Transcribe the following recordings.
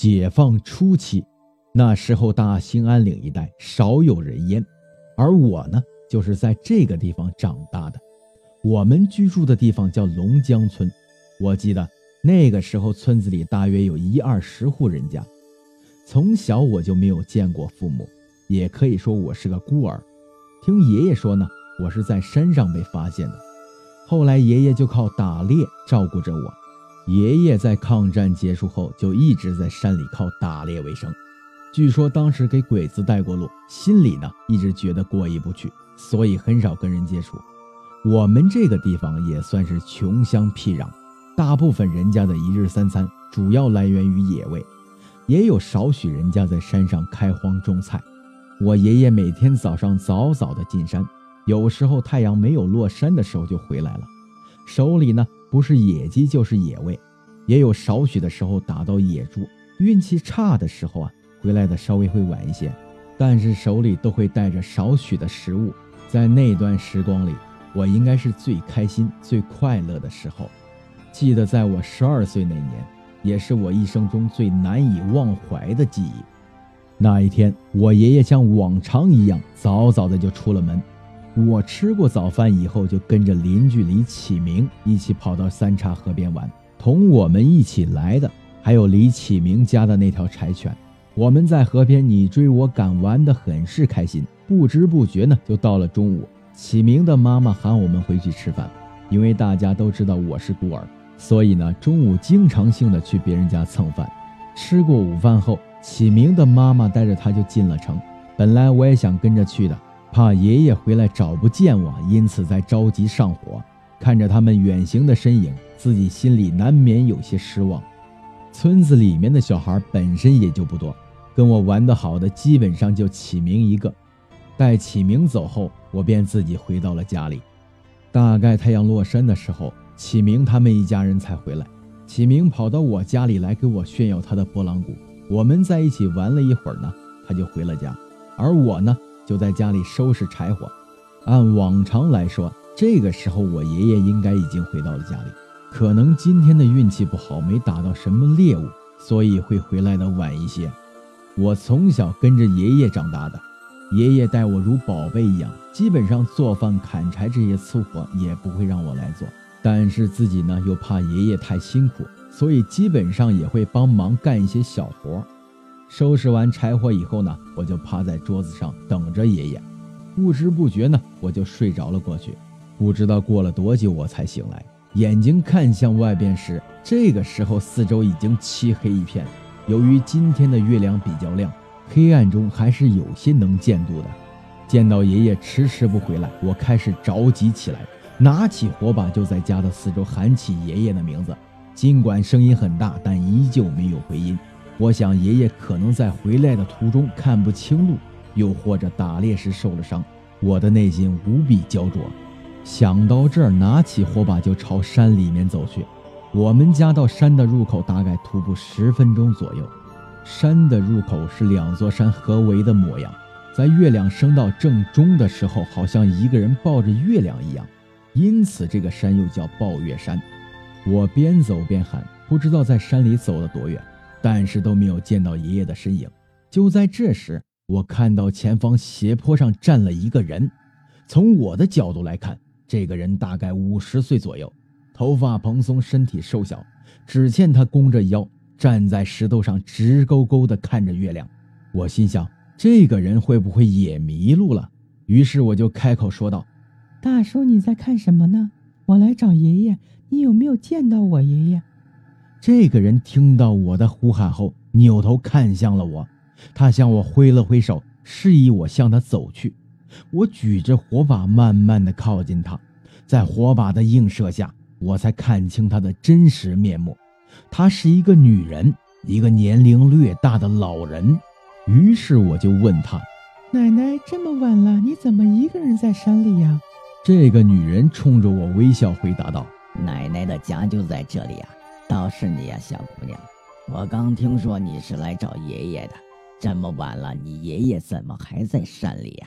解放初期，那时候大兴安岭一带少有人烟，而我呢，就是在这个地方长大的。我们居住的地方叫龙江村，我记得那个时候村子里大约有一二十户人家。从小我就没有见过父母，也可以说我是个孤儿。听爷爷说呢，我是在山上被发现的，后来爷爷就靠打猎照顾着我。爷爷在抗战结束后就一直在山里靠打猎为生，据说当时给鬼子带过路，心里呢一直觉得过意不去，所以很少跟人接触。我们这个地方也算是穷乡僻壤，大部分人家的一日三餐主要来源于野味，也有少许人家在山上开荒种菜。我爷爷每天早上早早的进山，有时候太阳没有落山的时候就回来了，手里呢。不是野鸡就是野味，也有少许的时候打到野猪。运气差的时候啊，回来的稍微会晚一些，但是手里都会带着少许的食物。在那段时光里，我应该是最开心、最快乐的时候。记得在我十二岁那年，也是我一生中最难以忘怀的记忆。那一天，我爷爷像往常一样，早早的就出了门。我吃过早饭以后，就跟着邻居李启明一起跑到三岔河边玩。同我们一起来的还有李启明家的那条柴犬。我们在河边你追我赶，玩得很是开心。不知不觉呢，就到了中午。启明的妈妈喊我们回去吃饭，因为大家都知道我是孤儿，所以呢，中午经常性的去别人家蹭饭。吃过午饭后，启明的妈妈带着他就进了城。本来我也想跟着去的。怕爷爷回来找不见我，因此在着急上火。看着他们远行的身影，自己心里难免有些失望。村子里面的小孩本身也就不多，跟我玩得好的基本上就启明一个。待启明走后，我便自己回到了家里。大概太阳落山的时候，启明他们一家人才回来。启明跑到我家里来给我炫耀他的拨浪鼓。我们在一起玩了一会儿呢，他就回了家，而我呢。就在家里收拾柴火。按往常来说，这个时候我爷爷应该已经回到了家里。可能今天的运气不好，没打到什么猎物，所以会回来的晚一些。我从小跟着爷爷长大的，爷爷待我如宝贝一样，基本上做饭、砍柴这些粗活也不会让我来做。但是自己呢，又怕爷爷太辛苦，所以基本上也会帮忙干一些小活。收拾完柴火以后呢，我就趴在桌子上等着爷爷。不知不觉呢，我就睡着了过去。不知道过了多久，我才醒来，眼睛看向外边时，这个时候四周已经漆黑一片。由于今天的月亮比较亮，黑暗中还是有些能见度的。见到爷爷迟迟不回来，我开始着急起来，拿起火把就在家的四周喊起爷爷的名字。尽管声音很大，但依旧没有回音。我想，爷爷可能在回来的途中看不清路，又或者打猎时受了伤。我的内心无比焦灼。想到这儿，拿起火把就朝山里面走去。我们家到山的入口大概徒步十分钟左右。山的入口是两座山合围的模样，在月亮升到正中的时候，好像一个人抱着月亮一样，因此这个山又叫抱月山。我边走边喊，不知道在山里走了多远。但是都没有见到爷爷的身影。就在这时，我看到前方斜坡上站了一个人。从我的角度来看，这个人大概五十岁左右，头发蓬松，身体瘦小。只见他弓着腰站在石头上，直勾勾地看着月亮。我心想，这个人会不会也迷路了？于是我就开口说道：“大叔，你在看什么呢？我来找爷爷，你有没有见到我爷爷？”这个人听到我的呼喊后，扭头看向了我，他向我挥了挥手，示意我向他走去。我举着火把，慢慢的靠近他，在火把的映射下，我才看清他的真实面目。她是一个女人，一个年龄略大的老人。于是我就问他：“奶奶，这么晚了，你怎么一个人在山里呀？”这个女人冲着我微笑回答道：“奶奶的家就在这里呀。”倒是你呀，小姑娘，我刚听说你是来找爷爷的，这么晚了，你爷爷怎么还在山里呀？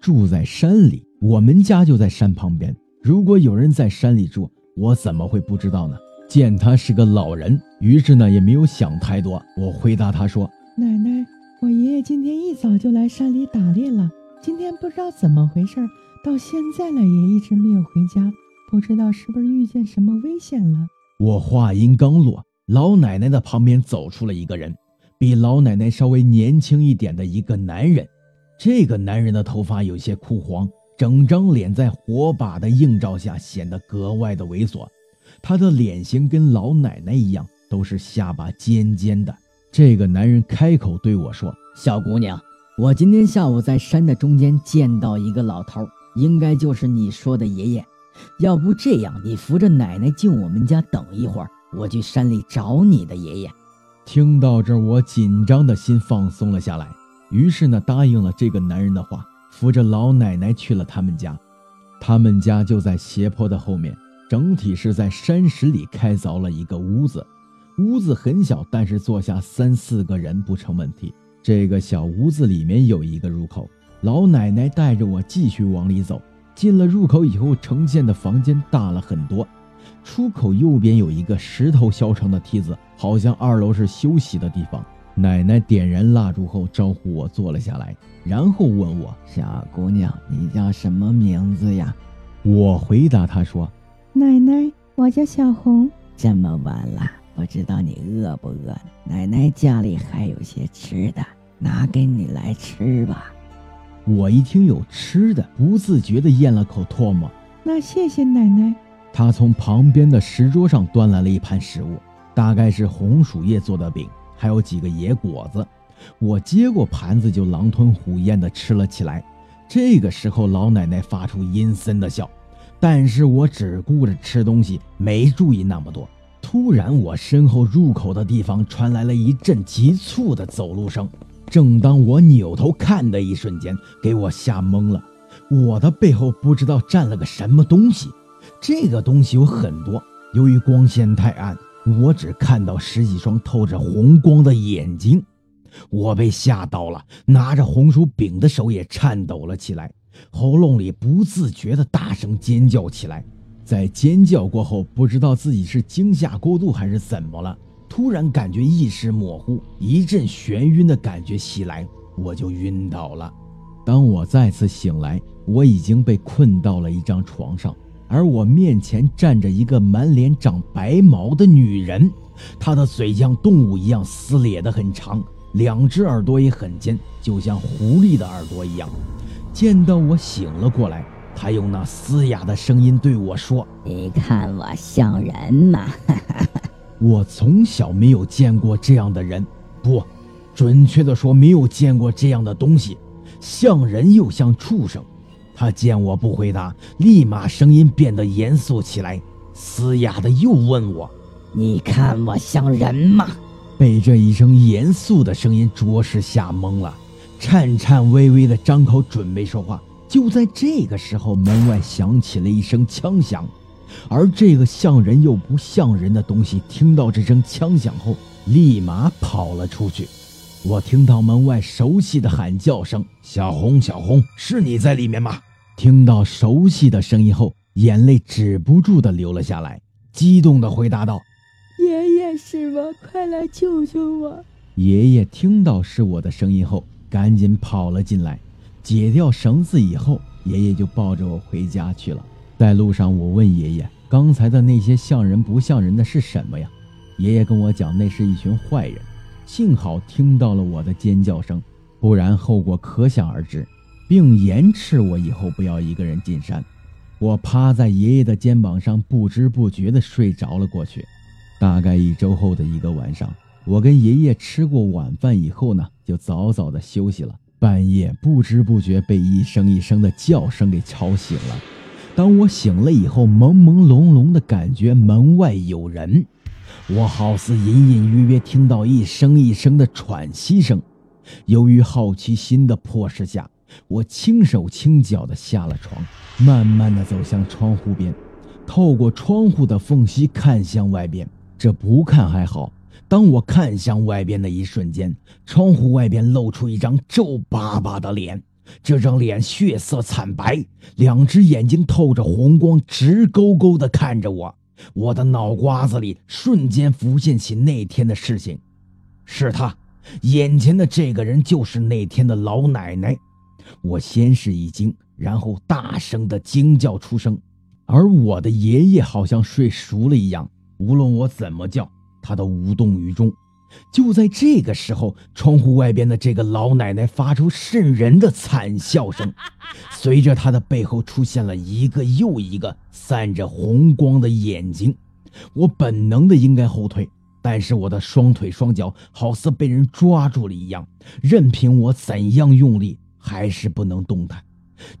住在山里，我们家就在山旁边。如果有人在山里住，我怎么会不知道呢？见他是个老人，于是呢，也没有想太多，我回答他说：“奶奶，我爷爷今天一早就来山里打猎了，今天不知道怎么回事，到现在了也一直没有回家，不知道是不是遇见什么危险了。”我话音刚落，老奶奶的旁边走出了一个人，比老奶奶稍微年轻一点的一个男人。这个男人的头发有些枯黄，整张脸在火把的映照下显得格外的猥琐。他的脸型跟老奶奶一样，都是下巴尖尖的。这个男人开口对我说：“小姑娘，我今天下午在山的中间见到一个老头，应该就是你说的爷爷。要不这样，你扶着奶奶进我们家等一会儿，我去山里找你的爷爷。”听到这儿，我紧张的心放松了下来。于是呢，答应了这个男人的话，扶着老奶奶去了他们家。他们家就在斜坡的后面，整体是在山石里开凿了一个屋子。屋子很小，但是坐下三四个人不成问题。这个小屋子里面有一个入口，老奶奶带着我继续往里走。进了入口以后，呈现的房间大了很多。出口右边有一个石头削成的梯子，好像二楼是休息的地方。奶奶点燃蜡烛后，招呼我坐了下来，然后问我：“小姑娘，你叫什么名字呀？”我回答她说：“奶奶，我叫小红。”这么晚了，不知道你饿不饿？奶奶家里还有些吃的，拿给你来吃吧。我一听有吃的，不自觉地咽了口唾沫。那谢谢奶奶。她从旁边的石桌上端来了一盘食物，大概是红薯叶做的饼。还有几个野果子，我接过盘子就狼吞虎咽地吃了起来。这个时候，老奶奶发出阴森的笑，但是我只顾着吃东西，没注意那么多。突然，我身后入口的地方传来了一阵急促的走路声。正当我扭头看的一瞬间，给我吓懵了。我的背后不知道站了个什么东西，这个东西有很多，由于光线太暗。我只看到十几双透着红光的眼睛，我被吓到了，拿着红薯饼的手也颤抖了起来，喉咙里不自觉地大声尖叫起来。在尖叫过后，不知道自己是惊吓过度还是怎么了，突然感觉意识模糊，一阵眩晕的感觉袭来，我就晕倒了。当我再次醒来，我已经被困到了一张床上。而我面前站着一个满脸长白毛的女人，她的嘴像动物一样撕裂的很长，两只耳朵也很尖，就像狐狸的耳朵一样。见到我醒了过来，她用那嘶哑的声音对我说：“你看我像人吗？” 我从小没有见过这样的人，不，准确的说，没有见过这样的东西，像人又像畜生。他见我不回答，立马声音变得严肃起来，嘶哑的又问我：“你看我像人吗？”被这一声严肃的声音着实吓懵了，颤颤巍巍的张口准备说话。就在这个时候，门外响起了一声枪响，而这个像人又不像人的东西，听到这声枪响后，立马跑了出去。我听到门外熟悉的喊叫声：“小红，小红，是你在里面吗？”听到熟悉的声音后，眼泪止不住的流了下来，激动的回答道：“爷爷是吗？快来救救我！”爷爷听到是我的声音后，赶紧跑了进来，解掉绳子以后，爷爷就抱着我回家去了。在路上，我问爷爷：“刚才的那些像人不像人的是什么呀？”爷爷跟我讲：“那是一群坏人。”幸好听到了我的尖叫声，不然后果可想而知，并严斥我以后不要一个人进山。我趴在爷爷的肩膀上，不知不觉地睡着了过去。大概一周后的一个晚上，我跟爷爷吃过晚饭以后呢，就早早的休息了。半夜不知不觉被一声一声的叫声给吵醒了。当我醒了以后，朦朦胧胧的感觉门外有人。我好似隐隐约约听到一声一声的喘息声，由于好奇心的迫使下，我轻手轻脚的下了床，慢慢的走向窗户边，透过窗户的缝隙看向外边。这不看还好，当我看向外边的一瞬间，窗户外边露出一张皱巴巴的脸，这张脸血色惨白，两只眼睛透着红光，直勾勾地看着我。我的脑瓜子里瞬间浮现起那天的事情，是他，眼前的这个人就是那天的老奶奶。我先是一惊，然后大声的惊叫出声，而我的爷爷好像睡熟了一样，无论我怎么叫，他都无动于衷。就在这个时候，窗户外边的这个老奶奶发出渗人的惨笑声，随着她的背后出现了一个又一个散着红光的眼睛。我本能的应该后退，但是我的双腿双脚好似被人抓住了一样，任凭我怎样用力，还是不能动弹。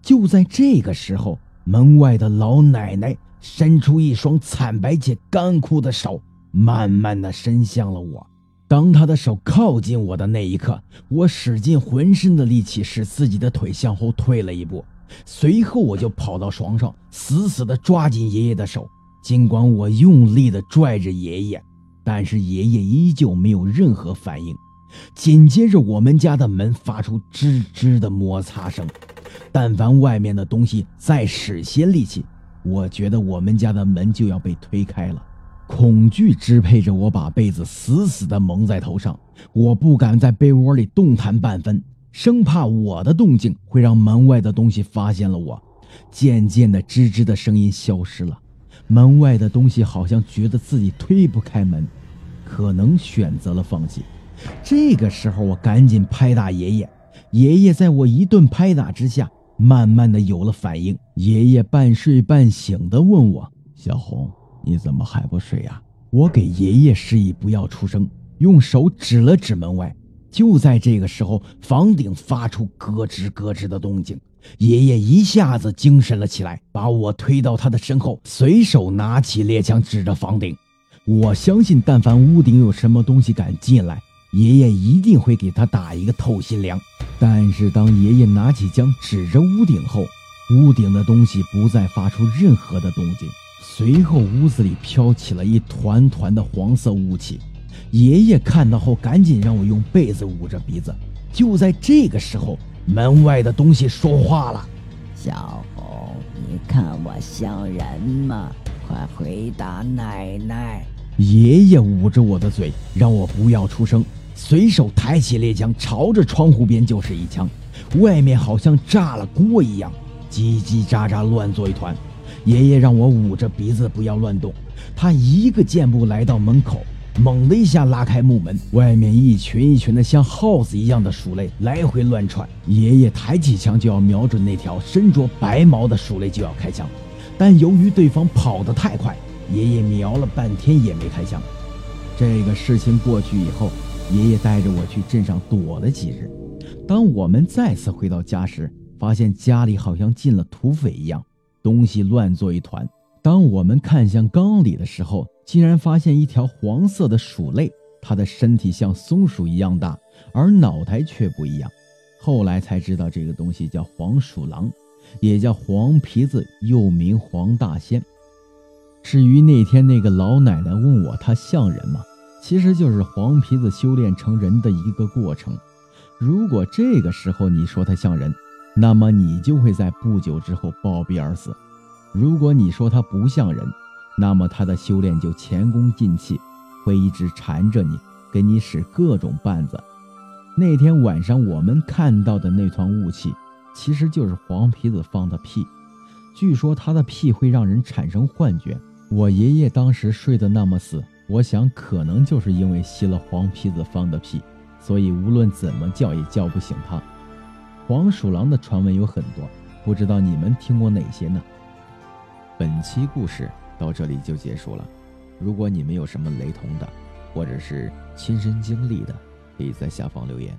就在这个时候，门外的老奶奶伸出一双惨白且干枯的手，慢慢的伸向了我。当他的手靠近我的那一刻，我使尽浑身的力气，使自己的腿向后退了一步。随后，我就跑到床上，死死地抓紧爷爷的手。尽管我用力地拽着爷爷，但是爷爷依旧没有任何反应。紧接着，我们家的门发出吱吱的摩擦声。但凡外面的东西再使些力气，我觉得我们家的门就要被推开了。恐惧支配着我，把被子死死地蒙在头上。我不敢在被窝里动弹半分，生怕我的动静会让门外的东西发现了我。渐渐的，吱吱的声音消失了。门外的东西好像觉得自己推不开门，可能选择了放弃。这个时候，我赶紧拍打爷爷。爷爷在我一顿拍打之下，慢慢的有了反应。爷爷半睡半醒的问我：“小红。”你怎么还不睡呀？我给爷爷示意不要出声，用手指了指门外。就在这个时候，房顶发出咯吱咯吱的动静，爷爷一下子精神了起来，把我推到他的身后，随手拿起猎枪指着房顶。我相信，但凡屋顶有什么东西敢进来，爷爷一定会给他打一个透心凉。但是，当爷爷拿起枪指着屋顶后，屋顶的东西不再发出任何的动静。随后，屋子里飘起了一团团的黄色雾气。爷爷看到后，赶紧让我用被子捂着鼻子。就在这个时候，门外的东西说话了：“小红，你看我像人吗？快回答奶奶！”爷爷捂着我的嘴，让我不要出声，随手抬起猎枪，朝着窗户边就是一枪。外面好像炸了锅一样，叽叽喳喳，乱作一团。爷爷让我捂着鼻子不要乱动，他一个箭步来到门口，猛的一下拉开木门，外面一群一群的像耗子一样的鼠类来回乱窜。爷爷抬起枪就要瞄准那条身着白毛的鼠类就要开枪，但由于对方跑得太快，爷爷瞄了半天也没开枪。这个事情过去以后，爷爷带着我去镇上躲了几日。当我们再次回到家时，发现家里好像进了土匪一样。东西乱作一团。当我们看向缸里的时候，竟然发现一条黄色的鼠类，它的身体像松鼠一样大，而脑袋却不一样。后来才知道，这个东西叫黄鼠狼，也叫黄皮子，又名黄大仙。至于那天那个老奶奶问我，它像人吗？其实就是黄皮子修炼成人的一个过程。如果这个时候你说它像人，那么你就会在不久之后暴毙而死。如果你说他不像人，那么他的修炼就前功尽弃，会一直缠着你，给你使各种绊子。那天晚上我们看到的那团雾气，其实就是黄皮子放的屁。据说他的屁会让人产生幻觉。我爷爷当时睡得那么死，我想可能就是因为吸了黄皮子放的屁，所以无论怎么叫也叫不醒他。黄鼠狼的传闻有很多，不知道你们听过哪些呢？本期故事到这里就结束了。如果你们有什么雷同的，或者是亲身经历的，可以在下方留言。